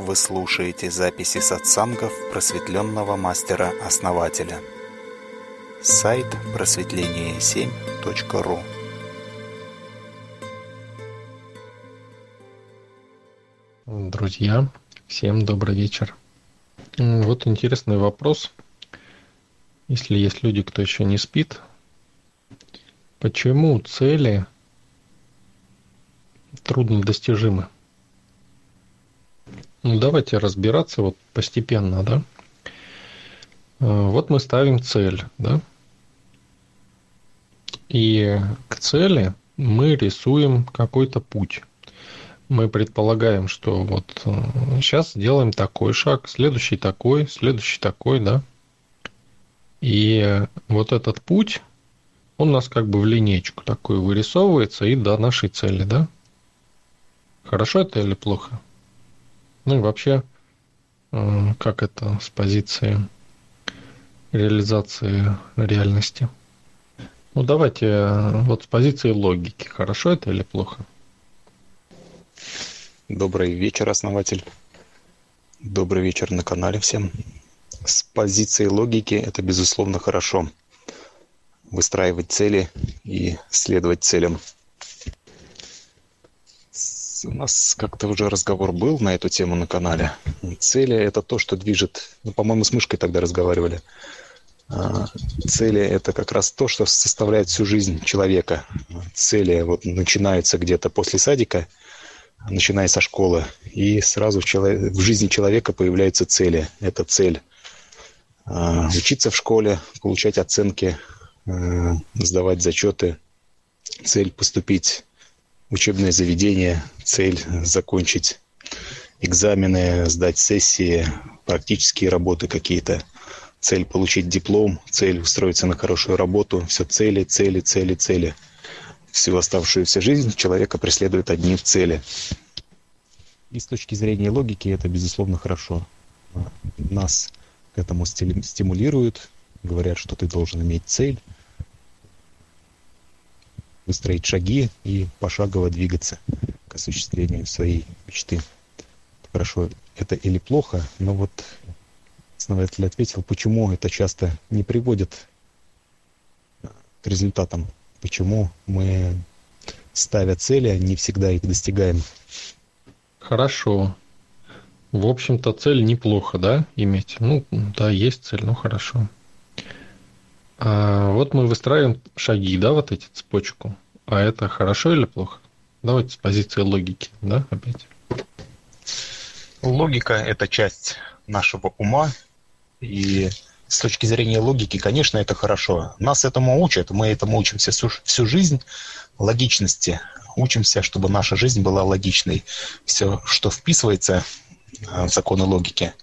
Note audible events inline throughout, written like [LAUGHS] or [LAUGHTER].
Вы слушаете записи сатсангов просветленного мастера-основателя. Сайт просветление7.ру Друзья, всем добрый вечер. Вот интересный вопрос. Если есть люди, кто еще не спит, почему цели трудно достижимы? Ну, давайте разбираться вот постепенно, да. А, вот мы ставим цель, да. И к цели мы рисуем какой-то путь. Мы предполагаем, что вот сейчас э, сделаем такой шаг, следующий такой, следующий такой, да. И вот этот путь, он у нас как бы в линейку такой вырисовывается и до нашей цели, да. Хорошо это или плохо? Ну и вообще, э, как это с позиции реализации реальности? Ну давайте э, вот с позиции логики. Хорошо это или плохо? Добрый вечер, основатель. Добрый вечер на канале всем. С позиции логики это, безусловно, хорошо. Выстраивать цели и следовать целям у нас как-то уже разговор был на эту тему на канале. Цели – это то, что движет... Ну, по-моему, с мышкой тогда разговаривали. А, цели – это как раз то, что составляет всю жизнь человека. Цели вот начинаются где-то после садика, начиная со школы, и сразу в, чело... в жизни человека появляются цели. Это цель а, учиться в школе, получать оценки, а, сдавать зачеты, цель поступить учебное заведение, цель закончить экзамены, сдать сессии, практические работы какие-то, цель получить диплом, цель устроиться на хорошую работу, все цели, цели, цели, цели. Всю оставшуюся жизнь человека преследует одни цели. И с точки зрения логики это, безусловно, хорошо. Нас к этому стимулируют, говорят, что ты должен иметь цель, выстроить шаги и пошагово двигаться к осуществлению своей мечты. Хорошо, это или плохо, но вот основатель ответил, почему это часто не приводит к результатам, почему мы, ставя цели, не всегда их достигаем. Хорошо. В общем-то, цель неплохо, да, иметь? Ну, да, есть цель, ну хорошо. А вот мы выстраиваем шаги, да, вот эти цепочку. А это хорошо или плохо? Давайте с позиции логики, да, опять. Логика – это часть нашего ума, и с точки зрения логики, конечно, это хорошо. Нас этому учат, мы этому учимся всю, всю жизнь, логичности. Учимся, чтобы наша жизнь была логичной. Все, что вписывается в законы логики,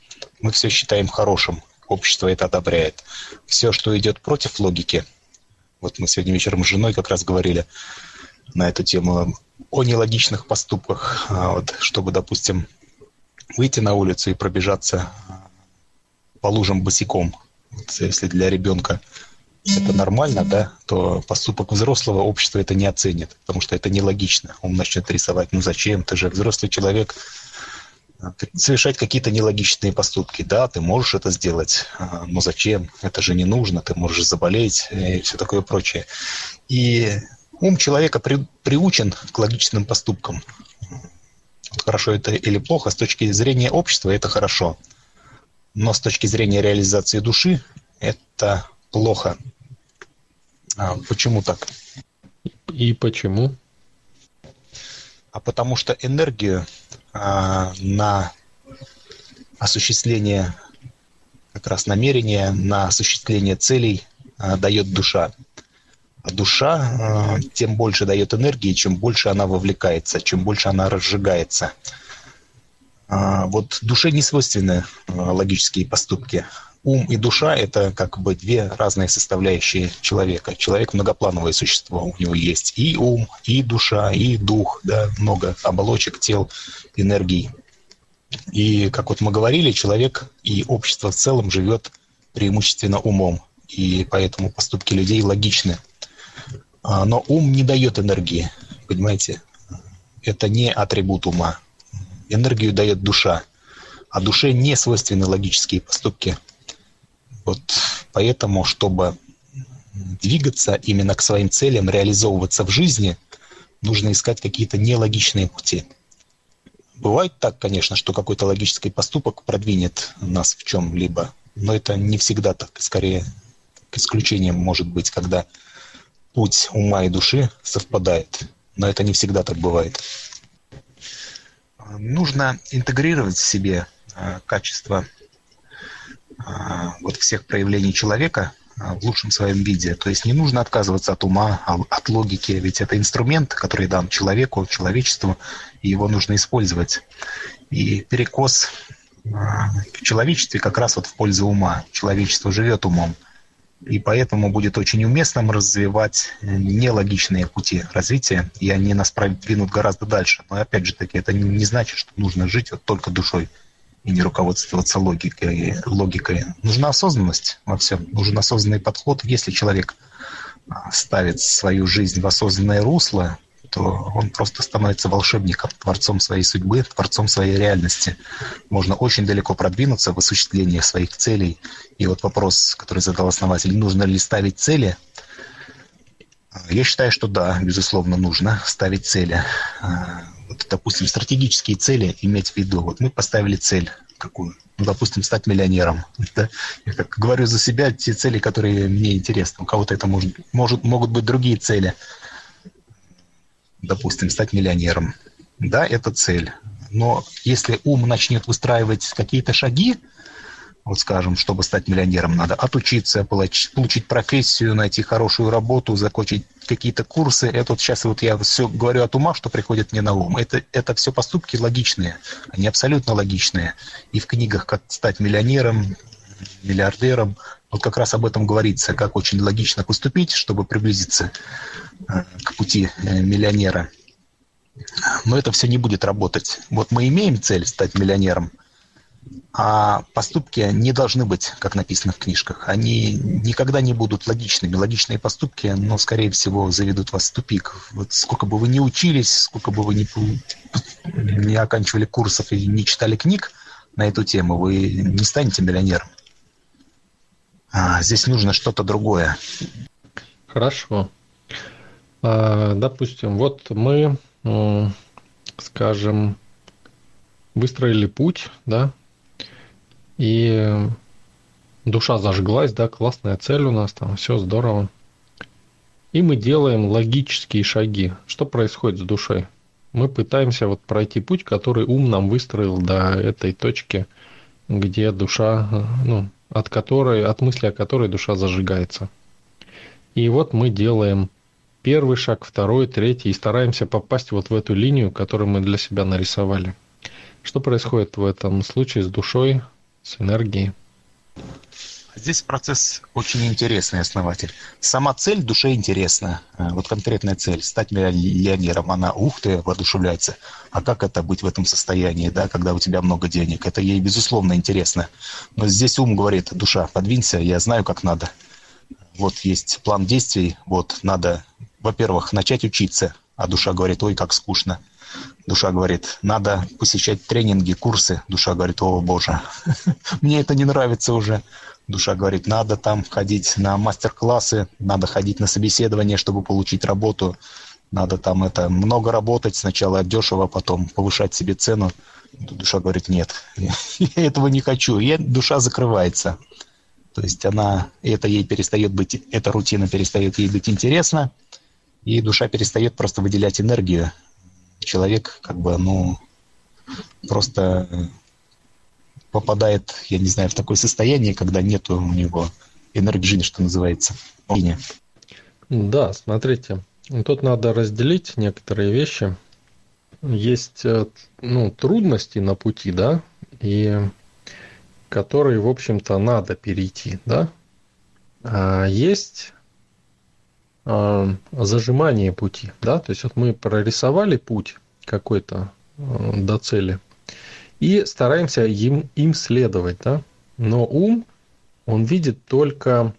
мы все считаем хорошим общество это одобряет. Все, что идет против логики, вот мы сегодня вечером с женой как раз говорили на эту тему о нелогичных поступках, а вот, чтобы, допустим, выйти на улицу и пробежаться по лужам босиком. Вот, если для ребенка это нормально, да, то поступок взрослого общества это не оценит, потому что это нелогично. Он начнет рисовать, ну зачем, ты же взрослый человек, совершать какие-то нелогичные поступки. Да, ты можешь это сделать, а, но зачем? Это же не нужно, ты можешь заболеть и все такое прочее. И ум человека при, приучен к логичным поступкам. Хорошо это или плохо, с точки зрения общества это хорошо. Но с точки зрения реализации души это плохо. А почему так? И почему? А потому что энергию а, на осуществление как раз намерения, на осуществление целей а, дает душа. А душа а, тем больше дает энергии, чем больше она вовлекается, чем больше она разжигается. Вот душе не свойственны логические поступки. Ум и душа – это как бы две разные составляющие человека. Человек – многоплановое существо. У него есть и ум, и душа, и дух, да, много оболочек, тел, энергий. И, как вот мы говорили, человек и общество в целом живет преимущественно умом. И поэтому поступки людей логичны. А, но ум не дает энергии, понимаете? Это не атрибут ума. Энергию дает душа. А душе не свойственны логические поступки. Вот поэтому, чтобы двигаться именно к своим целям, реализовываться в жизни, нужно искать какие-то нелогичные пути. Бывает так, конечно, что какой-то логический поступок продвинет нас в чем-либо, но это не всегда так. Скорее, к исключениям может быть, когда путь ума и души совпадает. Но это не всегда так бывает. Нужно интегрировать в себе а, качество вот всех проявлений человека а, в лучшем своем виде. То есть не нужно отказываться от ума, от логики, ведь это инструмент, который дан человеку, человечеству, и его нужно использовать. И перекос в человечестве как раз вот в пользу ума. Человечество живет умом. И поэтому будет очень уместным развивать нелогичные пути развития, и они нас продвинут гораздо дальше. Но опять же таки, это не значит, что нужно жить вот только душой и не руководствоваться логикой. логикой. Нужна осознанность во всем, нужен осознанный подход. Если человек а, ставит свою жизнь в осознанное русло, то он просто становится волшебником, творцом своей судьбы, творцом своей реальности. Можно очень далеко продвинуться в осуществлении своих целей. И вот вопрос, который задал основатель, нужно ли ставить цели? Я считаю, что да, безусловно, нужно ставить цели. Вот, допустим, стратегические цели иметь в виду. Вот мы поставили цель какую? Ну, допустим, стать миллионером. [LAUGHS] Да? Я как говорю за себя, те цели, которые мне интересны. У кого-то это может, может, могут быть другие цели допустим, стать миллионером. Да, это цель. Но если ум начнет выстраивать какие-то шаги, вот скажем, чтобы стать миллионером, надо отучиться, получить, профессию, найти хорошую работу, закончить какие-то курсы. Это вот сейчас вот я все говорю от ума, что приходит мне на ум. Это, это все поступки логичные, они абсолютно логичные. И в книгах «Как стать миллионером», «Миллиардером» вот как раз об этом говорится, как очень логично поступить, чтобы приблизиться Э, к пути э, миллионера. Но это все не будет работать. Вот мы имеем цель стать миллионером, а поступки не должны быть, как написано в книжках. Они никогда не будут логичными. Логичные поступки, но, скорее всего, заведут вас в тупик. Вот сколько бы вы ни учились, сколько бы вы ни, не оканчивали курсов и не читали книг на эту тему, вы не станете миллионером. А, здесь нужно что-то другое. Хорошо. А, допустим, вот мы, скажем, выстроили путь, да, и душа зажглась, да, классная цель у нас там, все здорово. И мы делаем логические шаги. Что происходит с душой? Мы пытаемся вот пройти путь, который ум нам выстроил до этой точки, где душа, ну, от которой, от мысли о которой душа зажигается. И вот мы делаем первый шаг, второй, третий, и стараемся попасть вот в эту линию, которую мы для себя нарисовали. Что происходит в этом случае с душой, с энергией? Здесь процесс очень интересный, основатель. Сама цель душе интересна. Э, вот конкретная цель, стать миллионером, она, ух ты, воодушевляется. А как это быть в этом состоянии, да, когда у тебя много денег? Это ей, безусловно, интересно. Но здесь ум говорит, душа, подвинься, я знаю, как надо. Вот есть план действий, вот надо во-первых, начать учиться, а душа говорит, ой, как скучно. Душа говорит, надо посещать тренинги, курсы. Душа говорит, о боже, [LAUGHS] мне это не нравится уже. Душа говорит, надо там ходить на мастер-классы, надо ходить на собеседование, чтобы получить работу. Надо там это много работать, сначала дешево, потом повышать себе цену. Душа говорит, нет, [LAUGHS] я этого не хочу. И душа закрывается. То есть она, это ей перестает быть, эта рутина перестает ей быть интересна и душа перестает просто выделять энергию. Человек как бы, ну, просто попадает, я не знаю, в такое состояние, когда нет у него энергии что называется. Да, смотрите, тут надо разделить некоторые вещи. Есть э, ну, трудности на пути, да, и которые, в общем-то, надо перейти, да. А есть э, зажимание пути, да, то есть вот мы прорисовали путь какой-то э, до цели и стараемся им, им следовать, да, но ум, он видит только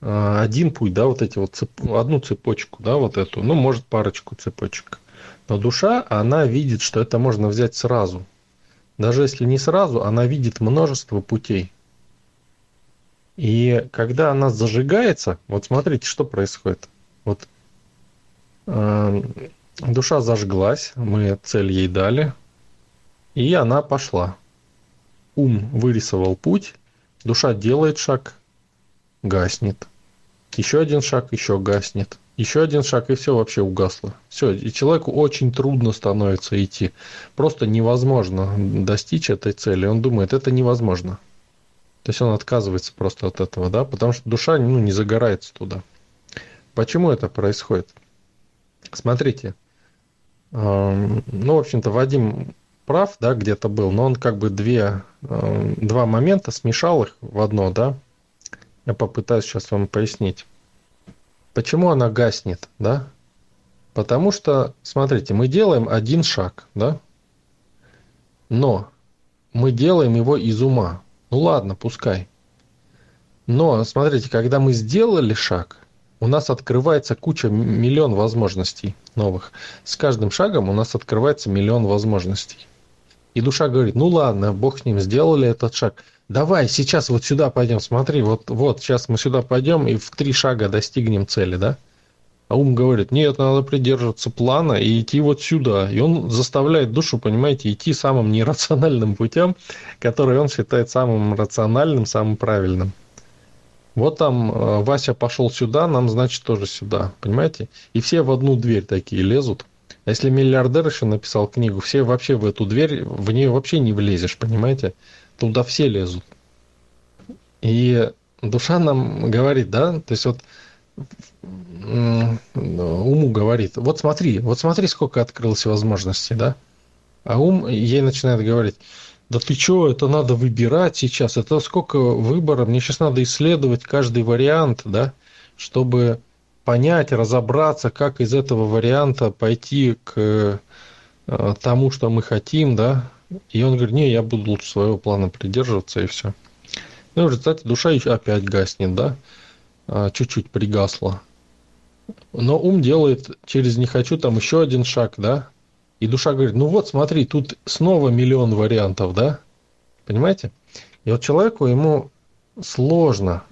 э, один путь, да, вот эти вот цеп... одну цепочку, да, вот эту, ну, может, парочку цепочек. Но душа, она видит, что это можно взять сразу. даже если не сразу, она видит множество путей. И когда она зажигается, вот смотрите, что происходит. Вот э, душа зажглась, мы цель ей дали, и она пошла. Ум вырисовал путь, душа делает шаг, гаснет. Еще один шаг, еще гаснет. Еще один шаг, и все вообще угасло. Все, и человеку очень трудно становится идти. Просто невозможно достичь этой цели. Он думает, это невозможно. То есть он отказывается просто от этого, да, потому что душа ну, не загорается туда. Почему это происходит? Смотрите, ну, в общем-то, Вадим прав, да, где-то был, но он как бы две, два момента смешал их в одно, да. Я попытаюсь сейчас вам пояснить. Почему она гаснет, да? Потому что, смотрите, мы делаем один шаг, да? Но мы делаем его из ума. Ну ладно, пускай. Но, смотрите, когда мы сделали шаг, у нас открывается куча, миллион возможностей новых. С каждым шагом у нас открывается миллион возможностей. И душа говорит, ну ладно, бог с ним, сделали этот шаг. Давай, сейчас вот сюда пойдем, смотри, вот, вот, сейчас мы сюда пойдем и в три шага достигнем цели, да? А ум говорит, нет, надо придерживаться плана и идти вот сюда. И он заставляет душу, понимаете, идти самым нерациональным путем, который он считает самым рациональным, самым правильным. Вот там э, Вася пошел сюда, нам, значит, тоже сюда, понимаете? И все в одну дверь такие лезут. А если миллиардер еще написал книгу, все вообще в эту дверь, в нее вообще не влезешь, понимаете? Туда все лезут. И душа нам говорит, да, то есть вот уму говорит, вот смотри, вот смотри, сколько открылось возможностей, да? А ум ей начинает говорить, да ты что, это надо выбирать сейчас, это сколько выбора, мне сейчас надо исследовать каждый вариант, да, чтобы понять, разобраться, как из этого варианта пойти к э, тому, что мы хотим, да, и он говорит, не, я буду лучше своего плана придерживаться, и все. Ну, в результате душа опять гаснет, да, чуть-чуть пригасла. Но ум делает через «не хочу» там еще один шаг, да, и душа говорит, ну вот, смотри, тут снова миллион вариантов, да, понимаете? И вот человеку, ему сложно,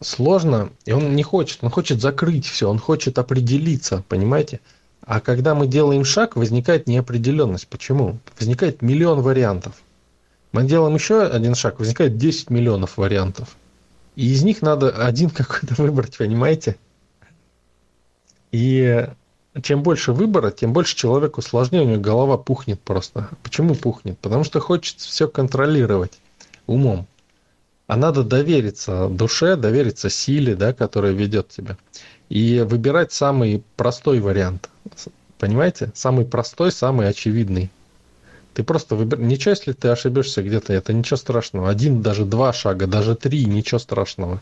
сложно, и он не хочет, он хочет закрыть все, он хочет определиться, понимаете? А когда мы делаем шаг, возникает неопределенность. Почему? Возникает миллион вариантов. Мы делаем еще один шаг, возникает 10 миллионов вариантов. И из них надо один [LAUGHS] какой-то выбрать, понимаете? И чем больше выбора, тем больше человеку сложнее, у него голова пухнет просто. Почему пухнет? Потому что хочет все контролировать умом. А надо довериться душе, довериться силе, да, которая ведет тебя. И выбирать самый простой вариант. Понимаете? Самый простой, самый очевидный. Ты просто выбираешь. Ничего, если ты ошибешься где-то, это ничего страшного. Один, даже два шага, даже три, ничего страшного.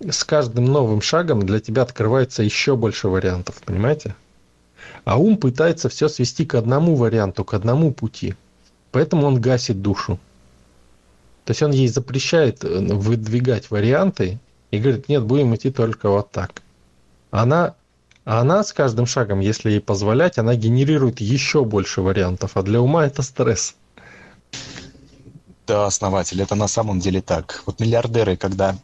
С каждым новым шагом для тебя открывается еще больше вариантов, понимаете? А ум пытается все свести к одному варианту, к одному пути. Поэтому он гасит душу. То есть он ей запрещает э, выдвигать варианты и говорит, нет, будем идти только вот так. Она, она с каждым шагом, если ей позволять, она генерирует еще больше вариантов, а для ума это стресс. Да, основатель, это на самом деле так. Вот миллиардеры, когда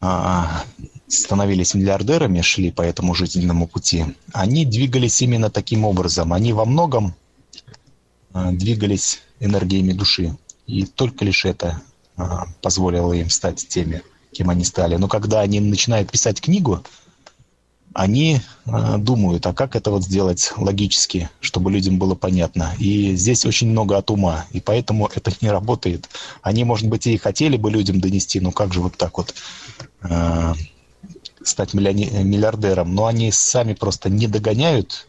а, становились миллиардерами, шли по этому жизненному пути, они двигались именно таким образом. Они во многом а, двигались энергиями души. И только лишь это а, позволило им стать теми, кем они стали. Но когда они начинают писать книгу, они э, думают, а как это вот сделать логически, чтобы людям было понятно. И здесь очень много от ума, и поэтому это не работает. Они, может быть, и хотели бы людям донести, но как же вот так вот э, стать миллиардером, но они сами просто не догоняют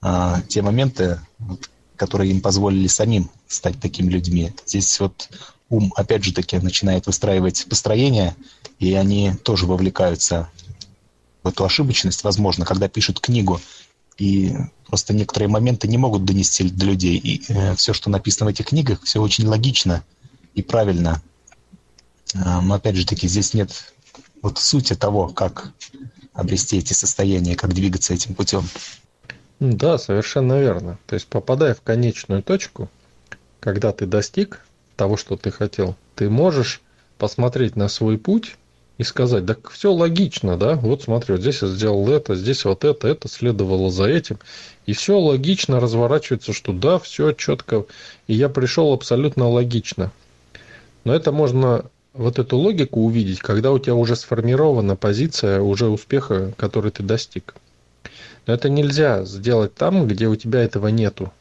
э, те моменты, которые им позволили самим стать такими людьми. Здесь вот ум, опять же таки, начинает выстраивать построение, и они тоже вовлекаются эту ошибочность, возможно, когда пишут книгу, и просто некоторые моменты не могут донести до людей. И э, все, что написано в этих книгах, все очень логично и правильно. Э, но опять же таки, здесь нет вот сути того, как обрести эти состояния, как двигаться этим путем. Да, совершенно верно. То есть, попадая в конечную точку, когда ты достиг того, что ты хотел, ты можешь посмотреть на свой путь и сказать, да все логично, да, вот смотри, вот здесь я сделал это, здесь вот это, это следовало за этим, и все логично разворачивается, что да, все четко, и я пришел абсолютно логично. Но это можно вот эту логику увидеть, когда у тебя уже сформирована позиция уже успеха, который ты достиг. Но это нельзя сделать там, где у тебя этого нету.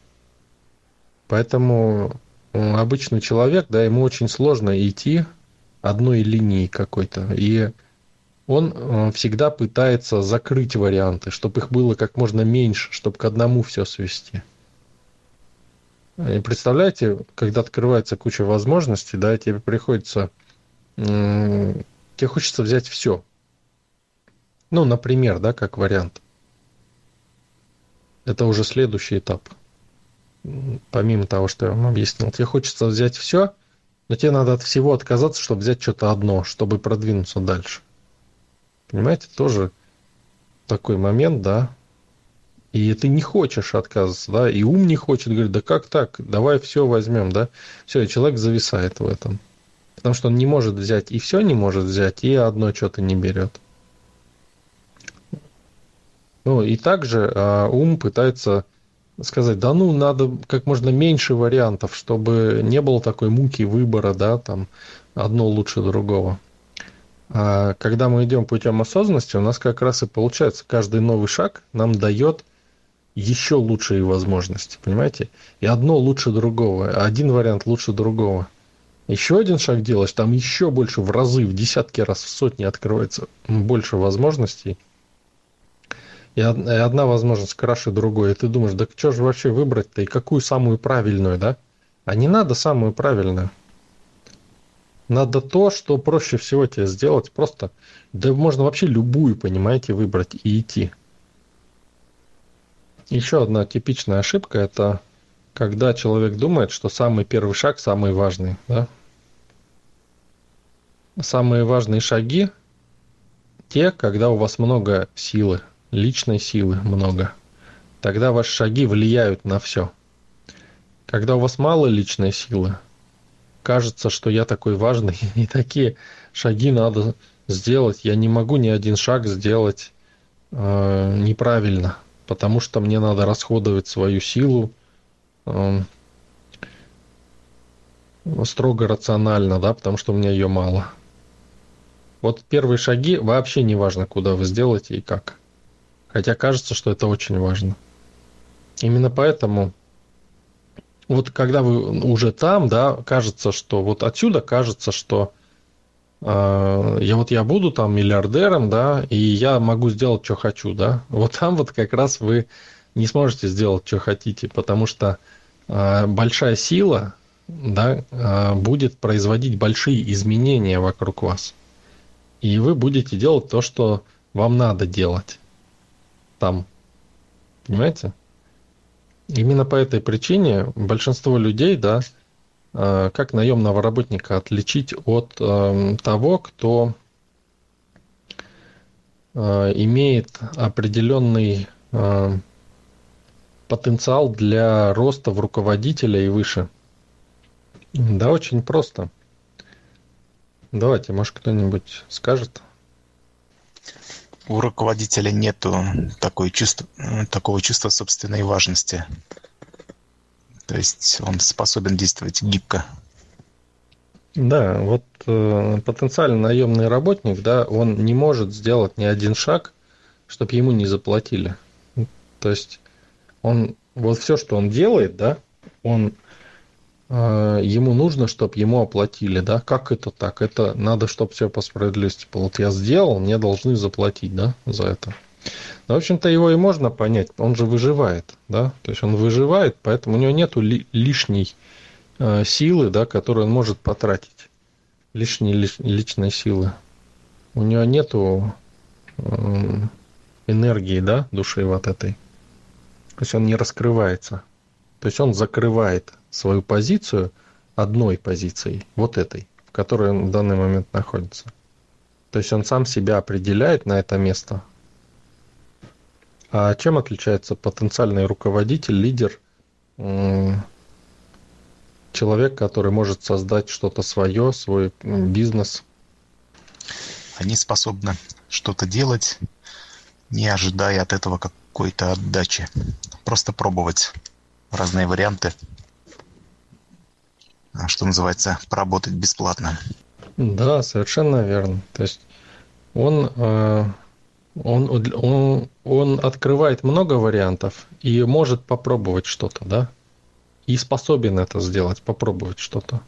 Поэтому обычный человек, да, ему очень сложно идти одной линии какой-то. И он э, всегда пытается закрыть варианты, чтобы их было как можно меньше, чтобы к одному все свести. И представляете, когда открывается куча возможностей, да, тебе приходится, тебе хочется взять все. Ну, например, да, как вариант. Это уже следующий этап. Помимо того, что я вам объяснил. Тебе хочется взять все, но тебе надо от всего отказаться, чтобы взять что-то одно, чтобы продвинуться дальше. Понимаете, тоже такой момент, да. И ты не хочешь отказываться, да, и ум не хочет, говорит, да как так, давай все возьмем, да. Все, и человек зависает в этом. Потому что он не может взять и все не может взять, и одно что-то не берет. Ну и также а, ум пытается сказать, да ну, надо как можно меньше вариантов, чтобы не было такой муки выбора, да, там одно лучше другого. А когда мы идем путем осознанности, у нас как раз и получается, каждый новый шаг нам дает еще лучшие возможности, понимаете? И одно лучше другого, один вариант лучше другого. Еще один шаг делаешь, там еще больше в разы, в десятки раз, в сотни открывается больше возможностей – и одна возможность краше другой, и ты думаешь, да что же вообще выбрать-то, и какую самую правильную, да? А не надо самую правильную. Надо то, что проще всего тебе сделать, просто, да можно вообще любую, понимаете, выбрать и идти. Еще одна типичная ошибка – это когда человек думает, что самый первый шаг самый важный. Да? Самые важные шаги – те, когда у вас много силы, личной силы много. Тогда ваши шаги влияют на все. Когда у вас мало личной силы, кажется, что я такой важный, [LAUGHS] и такие шаги надо сделать. Я не могу ни один шаг сделать э, неправильно, потому что мне надо расходовать свою силу э, строго рационально, да, потому что у меня ее мало. Вот первые шаги вообще не важно, куда вы сделаете и как. Хотя кажется, что это очень важно. Именно поэтому вот когда вы уже там, да, кажется, что вот отсюда кажется, что э, я вот я буду там миллиардером, да, и я могу сделать, что хочу, да. Вот там вот как раз вы не сможете сделать, что хотите, потому что э, большая сила, да, э, будет производить большие изменения вокруг вас. И вы будете делать то, что вам надо делать там. Понимаете? Именно по этой причине большинство людей, да, э, как наемного работника отличить от э, того, кто э, имеет определенный потенциал для роста в руководителя и выше? Да, очень просто. Давайте, может, кто-нибудь скажет? У руководителя чувства, такого чувства собственной важности. То есть он способен действовать гибко. Да, вот э, потенциально наемный работник, да, он не может сделать ни один шаг, чтобы ему не заплатили. То есть он вот все, что он делает, да, он ему нужно, чтобы ему оплатили, да? Как это так? Это надо, чтобы все по справедливости было. Вот я сделал, мне должны заплатить, да, за это. Но, в общем-то, его и можно понять. Он же выживает, да? То есть он выживает, поэтому у него нету ли, лишней э, силы, да, которую он может потратить. Лишней ли, личной силы. У него нету э, энергии, да, души вот этой. То есть он не раскрывается. То есть он закрывает свою позицию одной позицией, вот этой, в которой он в данный момент находится. То есть он сам себя определяет на это место. А чем отличается потенциальный руководитель, лидер, человек, который может создать что-то свое, свой бизнес. Они способны что-то делать, не ожидая от этого какой-то отдачи. Просто пробовать разные варианты, а, что называется, поработать бесплатно. Да, совершенно верно. То есть он, э, он, он, он открывает много вариантов и может попробовать что-то, да? И способен это сделать, попробовать что-то.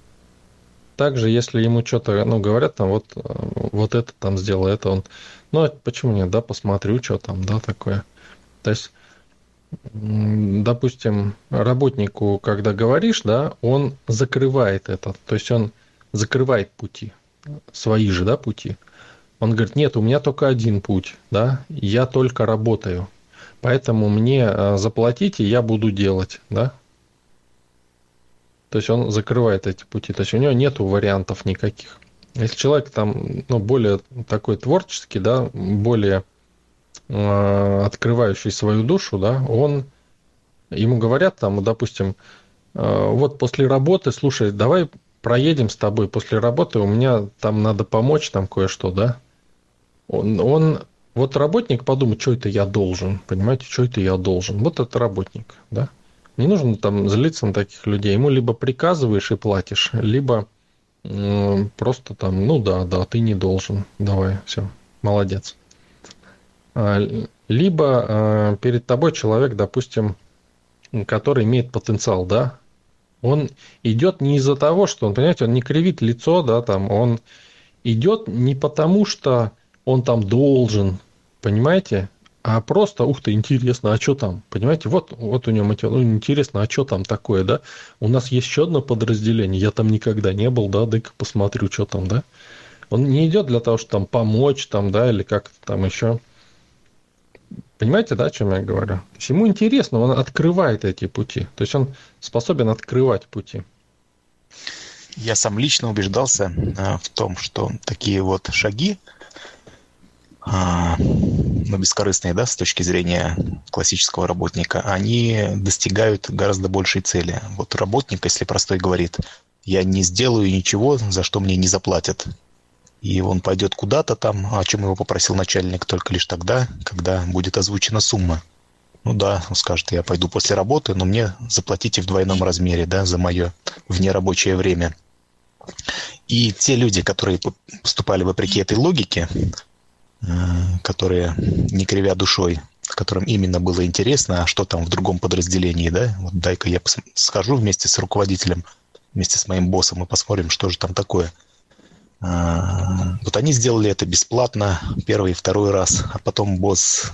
Также, если ему что-то, ну, говорят, там, вот, вот это там сделал, это он, ну, а почему нет, да, посмотрю, что там, да, такое. То есть, допустим, работнику, когда говоришь, да, он закрывает это, то есть он закрывает пути, свои же, да, пути. Он говорит, нет, у меня только один путь, да, я только работаю, поэтому мне э, заплатите, я буду делать, да. То есть он закрывает эти пути, то есть у него нет вариантов никаких. Если человек там, ну, более такой творческий, да, более открывающий свою душу, да, он, ему говорят там, допустим, э, вот после работы, слушай, давай проедем с тобой после работы, у меня там надо помочь, там кое-что, да, он, он вот работник подумает, что это я должен, понимаете, что это я должен. Вот это работник, да. Не нужно там злиться на таких людей. Ему либо приказываешь и платишь, либо э, просто там, ну да, да, ты не должен. Давай, все, молодец. А, либо э, перед тобой человек, допустим, который имеет потенциал, да, он идет не из-за того, что он, понимаете, он не кривит лицо, да, там, он идет не потому, что он там должен, понимаете? А просто, ух ты, интересно, а что там? Понимаете, вот, вот у него мотив, ну, интересно, а что там такое, да? У нас есть еще одно подразделение, я там никогда не был, да, дай-ка посмотрю, что там, да? Он не идет для того, чтобы там помочь, там, да, или как-то там еще. Понимаете, да, о чем я говорю? То есть ему интересно, он открывает эти пути. То есть он способен открывать пути. Я сам лично убеждался а, в том, что такие вот шаги, а, ну, бескорыстные, да, с точки зрения классического работника, они достигают гораздо большей цели. Вот работник, если простой говорит, я не сделаю ничего, за что мне не заплатят. И он пойдет куда-то там, о чем его попросил начальник, только лишь тогда, когда будет озвучена сумма. Ну да, он скажет, я пойду после работы, но мне заплатите в двойном размере, да, за мое внерабочее время. И те люди, которые поступали вопреки этой логике, Э, которые, не кривя душой, которым именно было интересно, а что там в другом подразделении, да, вот дай-ка я схожу вместе с руководителем, вместе с моим боссом и посмотрим, что же там такое. Вот они сделали это бесплатно первый и второй раз, а потом босс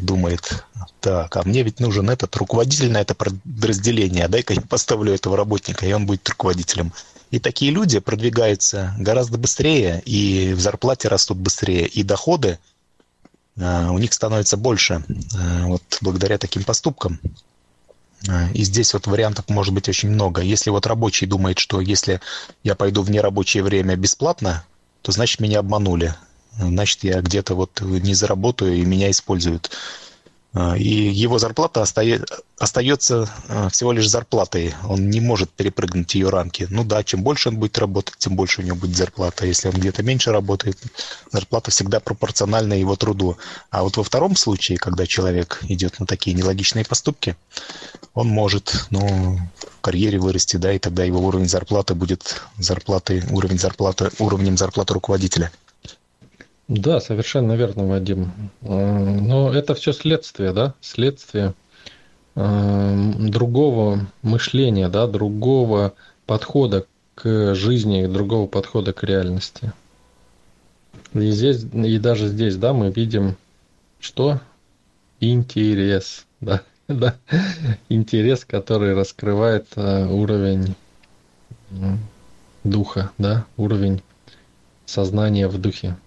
думает, так, а мне ведь нужен этот руководитель на это подразделение, дай-ка я поставлю этого работника, и он будет руководителем. И такие люди продвигаются гораздо быстрее, и в зарплате растут быстрее, и доходы э, у них становится больше э, вот благодаря таким поступкам. Э, и здесь вот вариантов может быть очень много. Если вот рабочий думает, что если я пойду в нерабочее время бесплатно, то значит меня обманули. Значит, я где-то вот не заработаю и меня используют. А, и его зарплата остается а, всего лишь зарплатой. Он не может перепрыгнуть ее рамки. Ну да, чем больше он будет работать, тем больше у него будет зарплата. Если он где-то меньше работает, зарплата всегда пропорциональна его труду. А вот во втором случае, когда человек идет на такие нелогичные поступки, он может ну, в карьере вырасти, да, и тогда его уровень зарплаты будет зарплаты, уровень зарплаты, уровнем зарплаты руководителя. Да, совершенно верно, Вадим. Но это все следствие, да, следствие другого мышления, да, другого подхода к жизни, другого подхода к реальности. И здесь, и даже здесь, да, мы видим, что интерес, [LAUGHS] да, да, интерес, который раскрывает э, уровень духа, да, уровень сознания в духе.